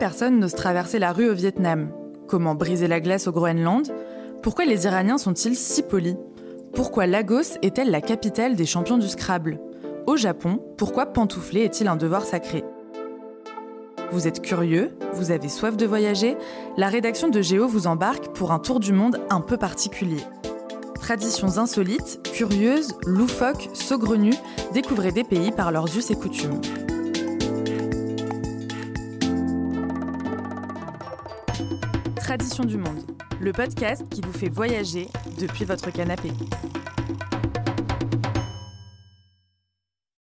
personne n'ose traverser la rue au Vietnam. Comment briser la glace au Groenland? Pourquoi les Iraniens sont-ils si polis? Pourquoi Lagos est-elle la capitale des champions du Scrabble? Au Japon, pourquoi pantoufler est-il un devoir sacré? Vous êtes curieux? Vous avez soif de voyager? La rédaction de Géo vous embarque pour un tour du monde un peu particulier. Traditions insolites, curieuses, loufoques, saugrenues, découvrez des pays par leurs us et coutumes. Tradition du monde, le podcast qui vous fait voyager depuis votre canapé.